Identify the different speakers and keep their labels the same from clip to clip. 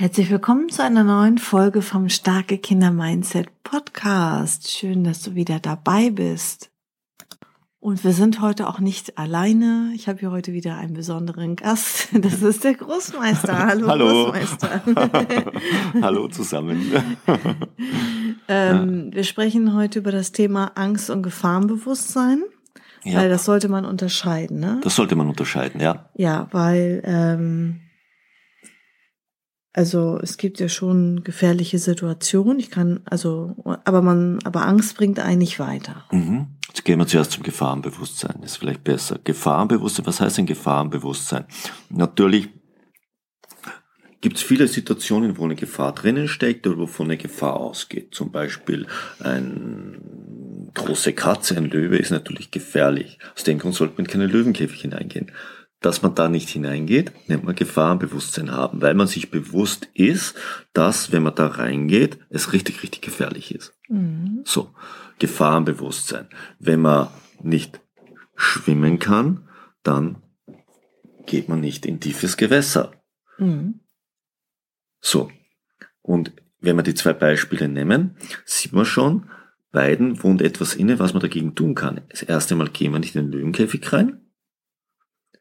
Speaker 1: Herzlich willkommen zu einer neuen Folge vom Starke Kinder Mindset Podcast. Schön, dass du wieder dabei bist. Und wir sind heute auch nicht alleine. Ich habe hier heute wieder einen besonderen Gast. Das ist der Großmeister. Hallo,
Speaker 2: Hallo.
Speaker 1: Großmeister.
Speaker 2: Hallo zusammen.
Speaker 1: ähm, wir sprechen heute über das Thema Angst und Gefahrenbewusstsein.
Speaker 2: Ja.
Speaker 1: Weil das sollte man unterscheiden, ne?
Speaker 2: Das sollte man unterscheiden, ja.
Speaker 1: Ja, weil ähm, also es gibt ja schon gefährliche Situationen. Ich kann also, aber man, aber Angst bringt einen nicht weiter.
Speaker 2: Mhm. Jetzt gehen wir zuerst zum Gefahrenbewusstsein. Das ist vielleicht besser. Gefahrenbewusstsein, was heißt denn Gefahrenbewusstsein? Natürlich gibt es viele Situationen, wo eine Gefahr drinnen steckt oder wovon eine Gefahr ausgeht. Zum Beispiel ein große Katze, ein Löwe ist natürlich gefährlich. Aus dem Grund sollte man in keine Löwenkäfig hineingehen. Dass man da nicht hineingeht, nennt man Gefahrenbewusstsein haben, weil man sich bewusst ist, dass, wenn man da reingeht, es richtig, richtig gefährlich ist.
Speaker 1: Mhm.
Speaker 2: So, Gefahrenbewusstsein. Wenn man nicht schwimmen kann, dann geht man nicht in tiefes Gewässer.
Speaker 1: Mhm.
Speaker 2: So. Und wenn wir die zwei Beispiele nehmen, sieht man schon, beiden wohnt etwas inne, was man dagegen tun kann. Das erste Mal gehen wir nicht in den Löwenkäfig rein.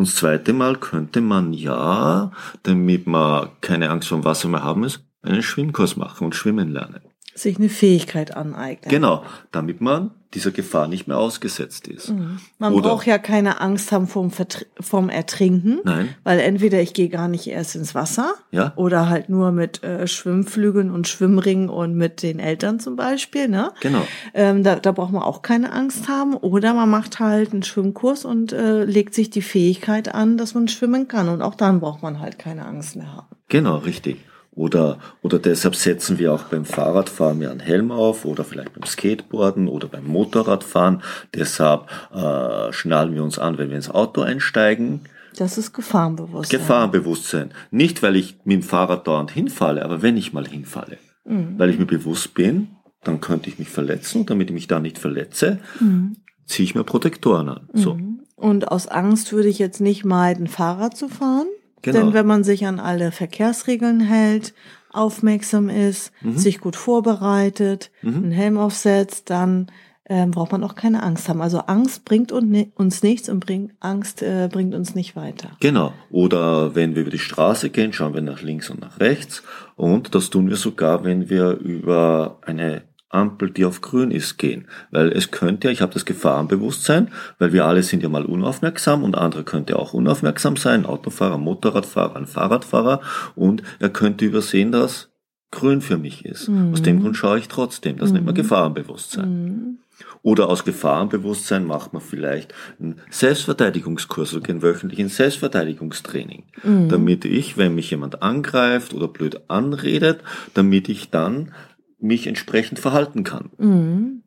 Speaker 2: Und das zweite Mal könnte man ja, damit man keine Angst vor dem Wasser mehr haben muss, einen Schwimmkurs machen und schwimmen lernen.
Speaker 1: Sich eine Fähigkeit aneignen.
Speaker 2: Genau, damit man dieser Gefahr nicht mehr ausgesetzt ist.
Speaker 1: Mhm. Man
Speaker 2: Oder-
Speaker 1: braucht ja keine Angst haben vom, Vertr vom Ertrinken,
Speaker 2: Nein,
Speaker 1: weil entweder ich gehe gar nicht erst ins Wasser
Speaker 2: ja,
Speaker 1: oder halt nur mit äh, Schwimmflügeln und Schwimmringen und mit den Eltern zum Beispiel, ne?
Speaker 2: genau.
Speaker 1: Ähm, da, da braucht man auch keine Angst haben. Oder man macht halt einen Schwimmkurs und äh, legt sich die Fähigkeit an, dass man schwimmen kann. Und auch dann braucht man halt keine Angst mehr haben.
Speaker 2: Genau, richtig. Oder, oder deshalb setzen wir auch beim Fahrradfahren ja einen Helm auf oder vielleicht beim Skateboarden oder beim Motorradfahren. Deshalb äh, schnallen wir uns an, wenn wir ins Auto einsteigen.
Speaker 1: Das ist Gefahrenbewusstsein.
Speaker 2: Gefahrenbewusstsein. Nicht, weil ich mit dem Fahrrad dauernd hinfalle, aber wenn ich mal hinfalle.
Speaker 1: Mhm.
Speaker 2: Weil ich mir bewusst bin, dann könnte ich mich verletzen. Und damit ich mich da nicht verletze,
Speaker 1: Mhm.
Speaker 2: ziehe ich mir Protektoren an. So,
Speaker 1: Mhm. Und aus Angst würde ich jetzt nicht meiden, Fahrrad zu fahren.
Speaker 2: Genau.
Speaker 1: Denn wenn man sich an alle Verkehrsregeln hält, aufmerksam ist,
Speaker 2: Mhm.
Speaker 1: sich gut vorbereitet,
Speaker 2: Mhm.
Speaker 1: einen Helm aufsetzt, dann ähm, braucht man auch keine Angst haben. Also Angst bringt uns nichts und bringt, Angst äh, bringt uns nicht weiter.
Speaker 2: Genau. Oder wenn wir über die Straße gehen, schauen wir nach links und nach rechts. Und das tun wir sogar, wenn wir über eine Ampel, die auf grün ist, gehen. Weil es könnte ja, ich habe das Gefahrenbewusstsein, weil wir alle sind ja mal unaufmerksam und andere könnte auch unaufmerksam sein, Autofahrer, Motorradfahrer, ein Fahrradfahrer und er könnte übersehen, dass grün für mich ist.
Speaker 1: Mhm.
Speaker 2: Aus dem Grund schaue ich trotzdem. Das nennt man Gefahrenbewusstsein.
Speaker 1: Mhm.
Speaker 2: Oder aus Gefahrenbewusstsein macht man vielleicht einen Selbstverteidigungskurs oder einen wöchentlichen Selbstverteidigungstraining.
Speaker 1: Mhm.
Speaker 2: Damit ich, wenn mich jemand angreift oder blöd anredet, damit ich dann mich entsprechend verhalten kann.
Speaker 1: Mhm.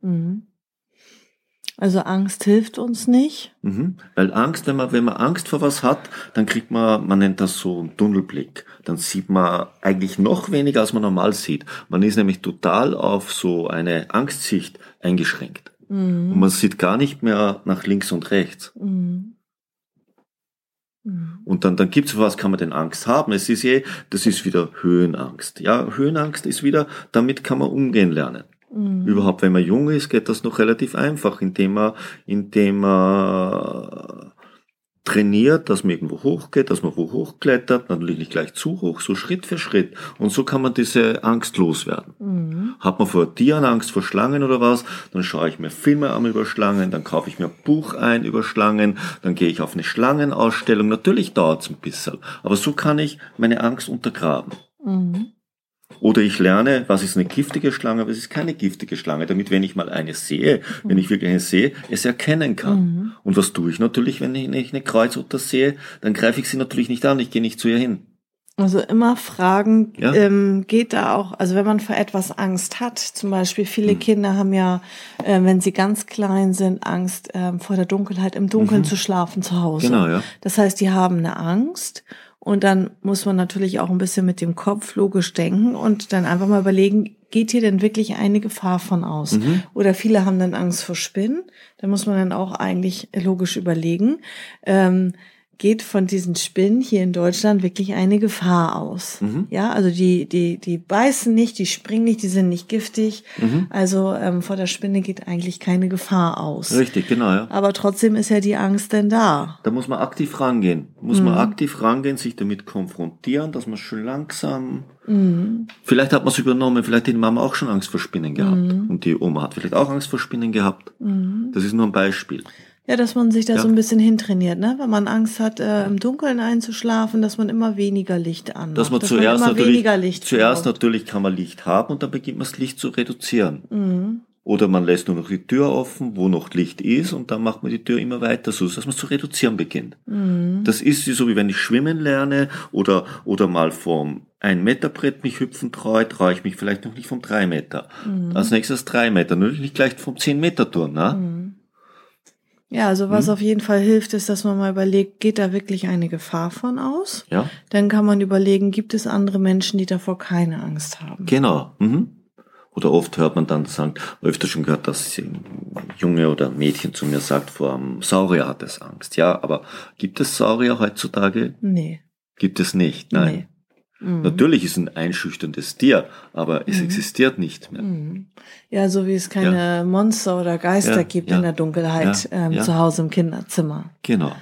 Speaker 1: Mhm. Also Angst hilft uns nicht.
Speaker 2: Mhm. Weil Angst, wenn man, wenn man Angst vor was hat, dann kriegt man, man nennt das so einen Tunnelblick. Dann sieht man eigentlich noch weniger, als man normal sieht. Man ist nämlich total auf so eine Angstsicht eingeschränkt. Und
Speaker 1: Mhm.
Speaker 2: man sieht gar nicht mehr nach links und rechts.
Speaker 1: Mhm. Mhm.
Speaker 2: Und dann, dann gibt's für was kann man denn Angst haben? Es ist eh, das ist wieder Höhenangst. Ja, Höhenangst ist wieder, damit kann man umgehen lernen.
Speaker 1: Mhm.
Speaker 2: Überhaupt, wenn man jung ist, geht das noch relativ einfach, indem man, indem man trainiert, dass man irgendwo hochgeht, dass man wo hochklettert, natürlich nicht gleich zu hoch, so Schritt für Schritt. Und so kann man diese Angst loswerden.
Speaker 1: Mhm.
Speaker 2: Hat man vor Tieren Angst vor Schlangen oder was, dann schaue ich mir Filme an über Schlangen, dann kaufe ich mir ein Buch ein über Schlangen, dann gehe ich auf eine Schlangenausstellung. Natürlich dauert's ein bisschen, aber so kann ich meine Angst untergraben.
Speaker 1: Mhm.
Speaker 2: Oder ich lerne, was ist eine giftige Schlange, was ist keine giftige Schlange, damit, wenn ich mal eine sehe, wenn ich wirklich eine sehe, es erkennen kann.
Speaker 1: Mhm.
Speaker 2: Und was tue ich natürlich, wenn ich eine Kreuzotter sehe, dann greife ich sie natürlich nicht an, ich gehe nicht zu ihr hin.
Speaker 1: Also immer fragen,
Speaker 2: Ja.
Speaker 1: ähm, geht da auch, also wenn man vor etwas Angst hat, zum Beispiel viele Kinder haben ja, äh, wenn sie ganz klein sind, Angst ähm, vor der Dunkelheit, im Dunkeln zu schlafen zu Hause.
Speaker 2: Genau, ja.
Speaker 1: Das heißt, die haben eine Angst und dann muss man natürlich auch ein bisschen mit dem Kopf logisch denken und dann einfach mal überlegen, geht hier denn wirklich eine Gefahr von aus?
Speaker 2: Mhm.
Speaker 1: Oder viele haben dann Angst vor Spinnen. Da muss man dann auch eigentlich logisch überlegen. Ähm, geht von diesen Spinnen hier in Deutschland wirklich eine Gefahr aus.
Speaker 2: Mhm.
Speaker 1: Ja, also die, die, die beißen nicht, die springen nicht, die sind nicht giftig.
Speaker 2: Mhm.
Speaker 1: Also ähm, vor der Spinne geht eigentlich keine Gefahr aus.
Speaker 2: Richtig, genau, ja.
Speaker 1: Aber trotzdem ist ja die Angst denn da.
Speaker 2: Da muss man aktiv rangehen. Muss man aktiv rangehen, sich damit konfrontieren, dass man schön langsam. Vielleicht hat man es übernommen, vielleicht hat die Mama auch schon Angst vor Spinnen gehabt. Und die Oma hat vielleicht auch Angst vor Spinnen gehabt. Das ist nur ein Beispiel.
Speaker 1: Ja, dass man sich da
Speaker 2: Ja.
Speaker 1: so ein bisschen hintrainiert, ne? Wenn man Angst hat, äh, im Dunkeln einzuschlafen, dass man immer weniger Licht anmacht.
Speaker 2: Dass man
Speaker 1: dass
Speaker 2: zuerst
Speaker 1: immer
Speaker 2: natürlich,
Speaker 1: weniger Licht
Speaker 2: zuerst
Speaker 1: braucht.
Speaker 2: natürlich kann man Licht haben und dann beginnt man das Licht zu reduzieren.
Speaker 1: Mhm.
Speaker 2: Oder man lässt nur noch die Tür offen, wo noch Licht ist, und dann macht man die Tür immer weiter so, dass man zu reduzieren beginnt.
Speaker 1: Mhm.
Speaker 2: Das ist so, wie wenn ich schwimmen lerne oder, oder mal vom ein Meter Brett mich hüpfen traue, traue ich mich vielleicht noch nicht vom drei Meter.
Speaker 1: Mhm.
Speaker 2: Als nächstes drei Meter, nur nicht gleich vom zehn Meter Turn, ne?
Speaker 1: Ja, also was auf jeden Fall hilft, ist, dass man mal überlegt, geht da wirklich eine Gefahr von aus?
Speaker 2: Ja,
Speaker 1: Dann kann man überlegen, gibt es andere Menschen, die davor keine Angst haben?
Speaker 2: genau. Mhm. Oder oft hört man dann sagen, öfter schon gehört, dass ein Junge oder ein Mädchen zu mir sagt, vor einem Saurier hat es Angst. Ja, aber gibt es Saurier heutzutage?
Speaker 1: Nee.
Speaker 2: Gibt es nicht, nein.
Speaker 1: Nee. Mhm.
Speaker 2: Natürlich ist ein einschüchterndes Tier, aber es existiert nicht mehr.
Speaker 1: Mhm. Ja, so wie es keine Monster oder Geister
Speaker 2: Ja,
Speaker 1: gibt
Speaker 2: ja.
Speaker 1: in der Dunkelheit
Speaker 2: Ja,
Speaker 1: ähm,
Speaker 2: ja.
Speaker 1: zu Hause im Kinderzimmer.
Speaker 2: Genau.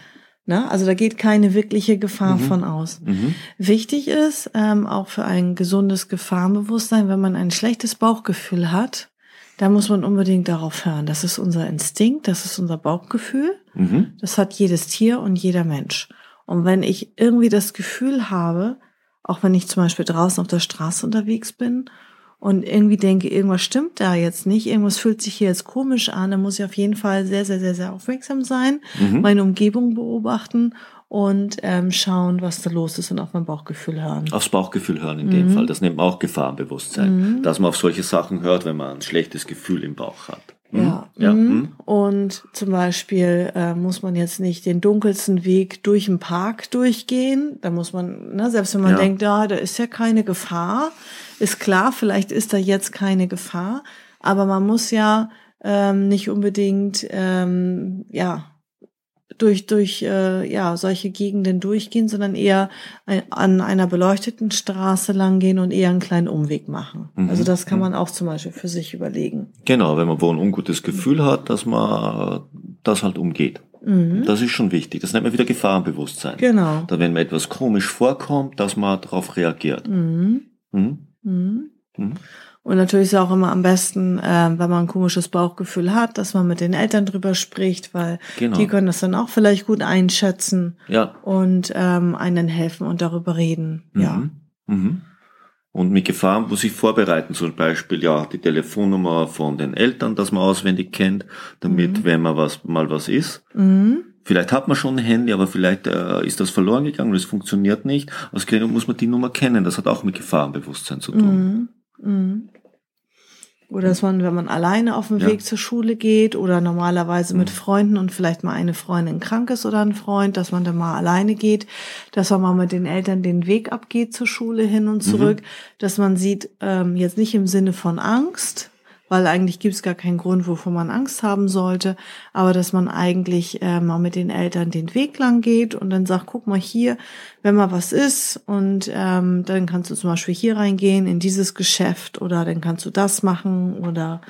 Speaker 1: Ne? Also da geht keine wirkliche Gefahr von aus.
Speaker 2: Mhm.
Speaker 1: Wichtig ist ähm, auch für ein gesundes Gefahrenbewusstsein, wenn man ein schlechtes Bauchgefühl hat, da muss man unbedingt darauf hören. Das ist unser Instinkt, das ist unser Bauchgefühl.
Speaker 2: Mhm.
Speaker 1: Das hat jedes Tier und jeder Mensch. Und wenn ich irgendwie das Gefühl habe, auch wenn ich zum Beispiel draußen auf der Straße unterwegs bin und irgendwie denke, irgendwas stimmt da jetzt nicht, irgendwas fühlt sich hier jetzt komisch an, dann muss ich auf jeden Fall sehr, sehr, sehr, sehr aufmerksam sein,
Speaker 2: Mhm.
Speaker 1: meine Umgebung beobachten und ähm, schauen, was da los ist und auf mein Bauchgefühl hören.
Speaker 2: Aufs Bauchgefühl hören in dem Fall. Das nennt man auch Gefahrenbewusstsein. Dass man auf solche Sachen hört, wenn man ein schlechtes Gefühl im Bauch hat.
Speaker 1: Ja.
Speaker 2: ja.
Speaker 1: mhm.
Speaker 2: mhm.
Speaker 1: Und zum Beispiel äh, muss man jetzt nicht den dunkelsten Weg durch den Park durchgehen. Da muss man, ne, selbst wenn man
Speaker 2: Ja.
Speaker 1: denkt, ja, da ist ja keine Gefahr, ist klar, vielleicht ist da jetzt keine Gefahr, aber man muss ja ähm, nicht unbedingt ähm, ja durch durch äh, ja solche Gegenden durchgehen, sondern eher an einer beleuchteten Straße langgehen und eher einen kleinen Umweg machen.
Speaker 2: Mhm.
Speaker 1: Also das kann man auch zum Beispiel für sich überlegen.
Speaker 2: Genau, wenn man wo ein ungutes Gefühl hat, dass man das halt umgeht.
Speaker 1: Mhm.
Speaker 2: Das ist schon wichtig. Das nennt man wieder Gefahrenbewusstsein.
Speaker 1: Genau.
Speaker 2: Da wenn mir etwas komisch vorkommt, dass man darauf reagiert.
Speaker 1: Mhm.
Speaker 2: Mhm.
Speaker 1: Mhm.
Speaker 2: Mhm.
Speaker 1: Und natürlich ist es auch immer am besten, ähm, wenn man ein komisches Bauchgefühl hat, dass man mit den Eltern drüber spricht, weil
Speaker 2: Genau.
Speaker 1: die können das dann auch vielleicht gut einschätzen
Speaker 2: Ja.
Speaker 1: und ähm, einen helfen und darüber reden. Ja.
Speaker 2: Mhm. Mhm. Und mit Gefahren muss ich vorbereiten, zum Beispiel ja die Telefonnummer von den Eltern, dass man auswendig kennt, damit, wenn man was mal was ist,
Speaker 1: Mhm.
Speaker 2: Vielleicht hat man schon ein Handy, aber vielleicht äh, ist das verloren gegangen und es funktioniert nicht. Aus muss man die Nummer kennen. Das hat auch mit Gefahrenbewusstsein zu tun.
Speaker 1: Mhm. Mhm. Oder dass man, wenn man alleine auf dem
Speaker 2: Ja.
Speaker 1: Weg zur Schule geht oder normalerweise mit Freunden und vielleicht mal eine Freundin krank ist oder ein Freund, dass man dann mal alleine geht, dass man mal mit den Eltern den Weg abgeht zur Schule hin und zurück, dass man sieht, ähm, jetzt nicht im Sinne von Angst, weil eigentlich gibt es gar keinen Grund, wovor man Angst haben sollte, aber dass man eigentlich äh, mal mit den Eltern den Weg lang geht und dann sagt, guck mal hier, wenn mal was ist und ähm, dann kannst du zum Beispiel hier reingehen in dieses Geschäft oder dann kannst du das machen oder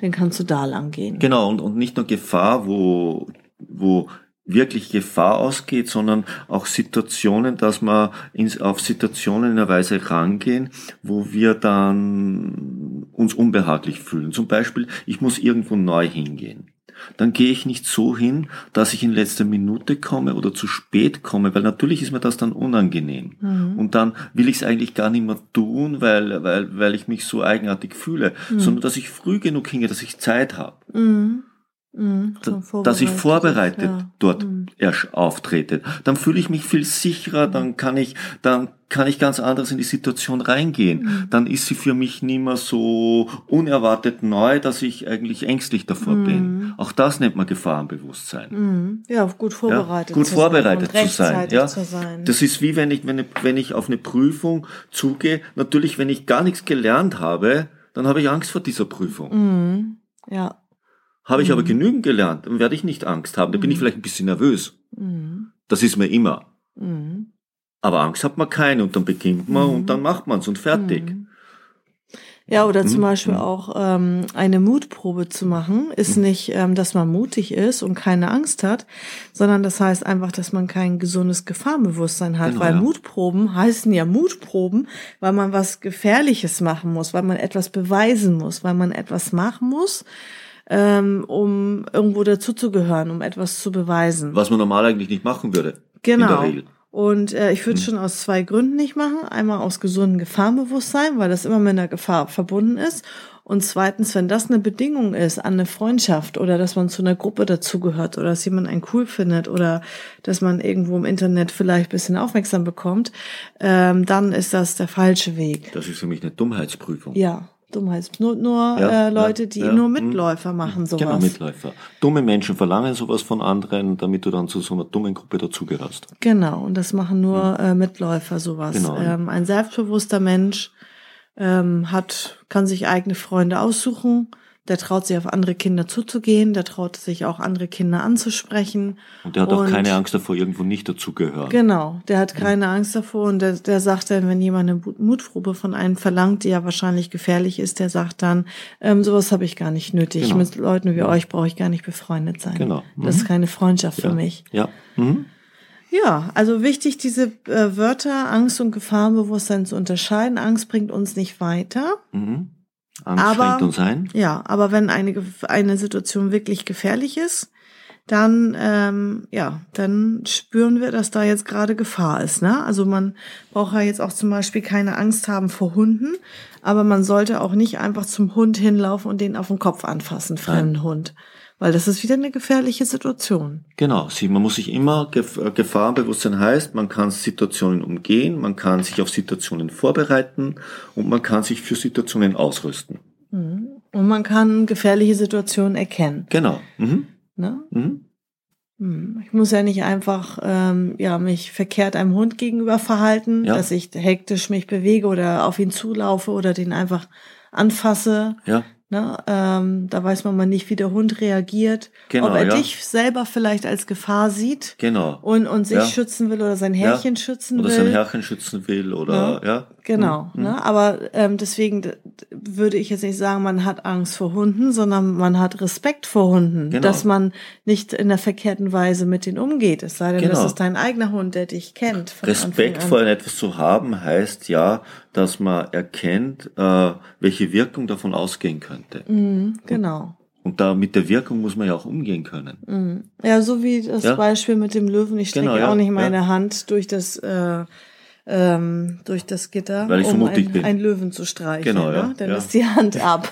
Speaker 1: dann kannst du da lang gehen.
Speaker 2: Genau, und, und nicht nur Gefahr, wo, wo wirklich Gefahr ausgeht, sondern auch Situationen, dass wir ins, auf Situationen in einer Weise rangehen, wo wir dann uns unbehaglich fühlen. Zum Beispiel, ich muss irgendwo neu hingehen. Dann gehe ich nicht so hin, dass ich in letzter Minute komme oder zu spät komme, weil natürlich ist mir das dann unangenehm. Und dann will ich es eigentlich gar nicht mehr tun, weil, weil, weil ich mich so eigenartig fühle, sondern dass ich früh genug hingehe, dass ich Zeit habe.
Speaker 1: Mhm. Mhm, schon
Speaker 2: dass ich
Speaker 1: vorbereitet, ja.
Speaker 2: dort
Speaker 1: Mhm.
Speaker 2: erst auftrete. Dann fühle ich mich viel sicherer, dann kann ich, dann kann ich ganz anders in die Situation reingehen.
Speaker 1: Mhm.
Speaker 2: Dann ist sie für mich nicht mehr so unerwartet neu, dass ich eigentlich ängstlich davor bin. Auch das nennt man Gefahrenbewusstsein.
Speaker 1: Mhm. Ja, gut
Speaker 2: Ja,
Speaker 1: vorbereitet.
Speaker 2: gut
Speaker 1: zu
Speaker 2: vorbereitet
Speaker 1: sein
Speaker 2: zu sein. Ja,
Speaker 1: zu sein.
Speaker 2: das ist wie wenn ich, wenn, ich, wenn ich auf eine Prüfung zugehe. Natürlich, wenn ich gar nichts gelernt habe, dann habe ich Angst vor dieser Prüfung.
Speaker 1: mhm. Ja.
Speaker 2: Habe ich aber genügend gelernt, dann werde ich nicht Angst haben. Da bin ich vielleicht ein bisschen nervös.
Speaker 1: Mhm.
Speaker 2: Das ist mir immer.
Speaker 1: Mhm.
Speaker 2: Aber Angst hat man keine und dann beginnt man und dann macht man es und fertig.
Speaker 1: Mhm. Ja, oder zum
Speaker 2: Mhm.
Speaker 1: Beispiel auch ähm, eine Mutprobe zu machen, ist
Speaker 2: Mhm.
Speaker 1: nicht, ähm, dass man mutig ist und keine Angst hat, sondern das heißt einfach, dass man kein gesundes Gefahrenbewusstsein hat,
Speaker 2: Genau,
Speaker 1: weil
Speaker 2: ja.
Speaker 1: Mutproben heißen ja Mutproben, weil man was Gefährliches machen muss, weil man etwas beweisen muss, weil man etwas machen muss, ähm, um irgendwo dazuzugehören, um etwas zu beweisen.
Speaker 2: Was man normal eigentlich nicht machen würde.
Speaker 1: Genau. Und äh, ich würde es schon aus zwei Gründen nicht machen. Einmal aus gesundem Gefahrenbewusstsein, weil das immer mit einer Gefahr verbunden ist. Und zweitens, wenn das eine Bedingung ist an eine Freundschaft oder dass man zu einer Gruppe dazugehört oder dass jemand einen cool findet oder dass man irgendwo im Internet vielleicht ein bisschen aufmerksam bekommt, ähm, dann ist das der falsche Weg.
Speaker 2: Das ist für mich eine Dummheitsprüfung.
Speaker 1: Ja, Dummheits. Nur, nur
Speaker 2: Ja,
Speaker 1: äh, Leute, die
Speaker 2: ja.
Speaker 1: nur
Speaker 2: Mhm.
Speaker 1: Mitläufer machen sowas.
Speaker 2: Genau, Mitläufer. Dumme Menschen verlangen sowas von anderen, damit du dann zu so einer dummen Gruppe dazugehörst.
Speaker 1: Genau, und das machen nur äh, Mitläufer sowas.
Speaker 2: Genau.
Speaker 1: Ähm, ein selbstbewusster Mensch ähm, hat, kann sich eigene Freunde aussuchen, der traut sich auf andere Kinder zuzugehen, der traut sich auch andere Kinder anzusprechen.
Speaker 2: Und der hat auch
Speaker 1: Und-
Speaker 2: keine Angst davor, irgendwo nicht dazugehören.
Speaker 1: Genau, der hat keine Angst davor und der, der sagt dann, wenn jemand eine Mut- Mutprobe von einem verlangt, die ja wahrscheinlich gefährlich ist, der sagt dann, ähm, sowas habe ich gar nicht nötig.
Speaker 2: Genau.
Speaker 1: Mit Leuten wie euch brauche ich gar nicht befreundet sein.
Speaker 2: Genau.
Speaker 1: Das ist keine Freundschaft für
Speaker 2: ja.
Speaker 1: mich.
Speaker 2: Ja. Mhm.
Speaker 1: Ja, also wichtig, diese äh, Wörter Angst und Gefahrenbewusstsein zu unterscheiden. Angst bringt uns nicht weiter.
Speaker 2: Mhm. Angst
Speaker 1: Aber-
Speaker 2: schränkt uns ein.
Speaker 1: Ja, aber wenn eine, eine Situation wirklich gefährlich ist, dann, ähm, ja, dann spüren wir, dass da jetzt gerade Gefahr ist. Ne? Also man braucht ja jetzt auch zum Beispiel keine Angst haben vor Hunden, aber man sollte auch nicht einfach zum Hund hinlaufen und den auf den Kopf anfassen, fremden Hund. Weil das ist wieder eine gefährliche Situation.
Speaker 2: Genau, man muss sich immer, äh, Gefahrenbewusstsein heißt, man kann Situationen umgehen, man kann sich auf Situationen vorbereiten und man kann sich für Situationen ausrüsten.
Speaker 1: Mhm. Und man kann gefährliche Situationen erkennen.
Speaker 2: Genau. Mhm.
Speaker 1: Ne?
Speaker 2: Mhm.
Speaker 1: Hm, Ich muss ja nicht einfach ähm, ja mich verkehrt einem Hund gegenüber verhalten,
Speaker 2: Ja.
Speaker 1: dass ich hektisch mich bewege oder auf ihn zulaufe oder den einfach anfasse.
Speaker 2: Ja,
Speaker 1: Ne? Ähm, da weiß man mal nicht, wie der Hund reagiert,
Speaker 2: Genau,
Speaker 1: ob er
Speaker 2: ja.
Speaker 1: dich selber vielleicht als Gefahr sieht
Speaker 2: genau.
Speaker 1: und, und sich
Speaker 2: Ja.
Speaker 1: schützen will oder sein Härchen schützen
Speaker 2: Oder
Speaker 1: will.
Speaker 2: sein Herrchen schützen will oder, ja.
Speaker 1: Genau,
Speaker 2: Mhm.
Speaker 1: ne? aber ähm, deswegen würde ich jetzt nicht sagen, man hat Angst vor Hunden, sondern man hat Respekt vor Hunden,
Speaker 2: Genau.
Speaker 1: dass man nicht in der verkehrten Weise mit denen umgeht. Es sei denn, das
Speaker 2: Genau.
Speaker 1: ist dein eigener Hund, der dich kennt.
Speaker 2: Respekt vor etwas zu haben heißt ja, dass man erkennt, äh, welche Wirkung davon ausgehen könnte.
Speaker 1: Mhm, genau.
Speaker 2: Und da mit der Wirkung muss man ja auch umgehen können.
Speaker 1: Mhm. Ja, so wie das
Speaker 2: Ja.
Speaker 1: Beispiel mit dem Löwen. Ich strecke
Speaker 2: Genau, ja,
Speaker 1: auch nicht meine
Speaker 2: ja.
Speaker 1: Hand durch das äh, ähm, durch das Gitter,
Speaker 2: Weil ich so
Speaker 1: um ein,
Speaker 2: bin.
Speaker 1: einen Löwen zu streicheln.
Speaker 2: Genau,
Speaker 1: ne?
Speaker 2: ja,
Speaker 1: Dann
Speaker 2: ja.
Speaker 1: ist die Hand ab.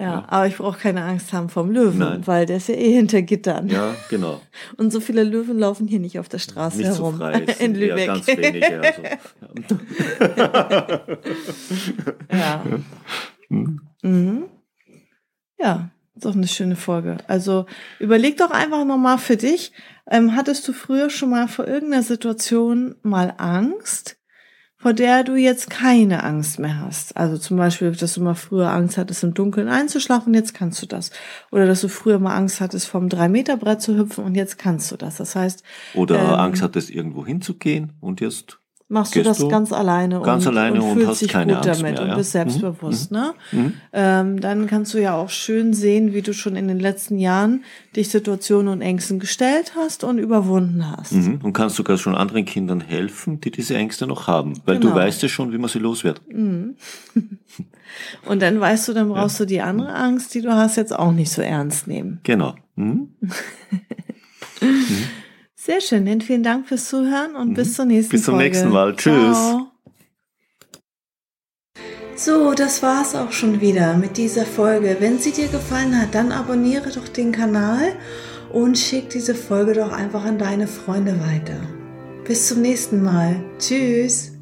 Speaker 1: ja, aber ich brauche keine Angst haben vom Löwen,
Speaker 2: Nein.
Speaker 1: weil der ist ja eh hinter Gittern.
Speaker 2: Ja, genau.
Speaker 1: Und so viele Löwen laufen hier nicht auf der Straße
Speaker 2: Nicht so
Speaker 1: herum.
Speaker 2: frei. es
Speaker 1: In Lübeck.
Speaker 2: Ganz wenige. Also.
Speaker 1: Ja. Mhm. Ja, ist doch eine schöne Folge. Also überleg doch einfach nochmal für dich, ähm, hattest du früher schon mal vor irgendeiner Situation mal Angst, vor der du jetzt keine Angst mehr hast? Also zum Beispiel, dass du mal früher Angst hattest, im Dunkeln einzuschlafen und jetzt kannst du das. Oder dass du früher mal Angst hattest, vom Drei-Meter-Brett zu hüpfen und jetzt kannst du das. Das heißt,
Speaker 2: Oder
Speaker 1: Ähm,
Speaker 2: Angst hattest, irgendwo hinzugehen und jetzt.
Speaker 1: Machst du das
Speaker 2: du
Speaker 1: ganz alleine
Speaker 2: ganz
Speaker 1: und,
Speaker 2: alleine
Speaker 1: und
Speaker 2: und
Speaker 1: fühlst
Speaker 2: hast
Speaker 1: dich
Speaker 2: keine
Speaker 1: gut
Speaker 2: Angst
Speaker 1: damit
Speaker 2: mehr,
Speaker 1: und
Speaker 2: ja.
Speaker 1: bist
Speaker 2: Mhm,
Speaker 1: selbstbewusst, ne?
Speaker 2: Mhm.
Speaker 1: Ähm, dann kannst du ja auch schön sehen, wie du schon in den letzten Jahren dich Situationen und Ängsten gestellt hast und überwunden hast.
Speaker 2: Mhm. Und kannst sogar schon anderen Kindern helfen, die diese Ängste noch haben. Weil
Speaker 1: Genau.
Speaker 2: du weißt ja schon, wie man sie los wird.
Speaker 1: Und dann weißt du, dann brauchst du die andere Angst, die du hast, jetzt auch nicht so ernst nehmen.
Speaker 2: Genau. Mhm.
Speaker 1: Sehr schön, dann vielen Dank fürs Zuhören und bis zur nächsten
Speaker 2: Mhm. Bis zum
Speaker 1: Folge.
Speaker 2: nächsten Mal. Tschüss.
Speaker 1: Ciao. So, das war's auch schon wieder mit dieser Folge. Wenn sie dir gefallen hat, dann abonniere doch den Kanal und schick diese Folge doch einfach an deine Freunde weiter. Bis zum nächsten Mal. Tschüss.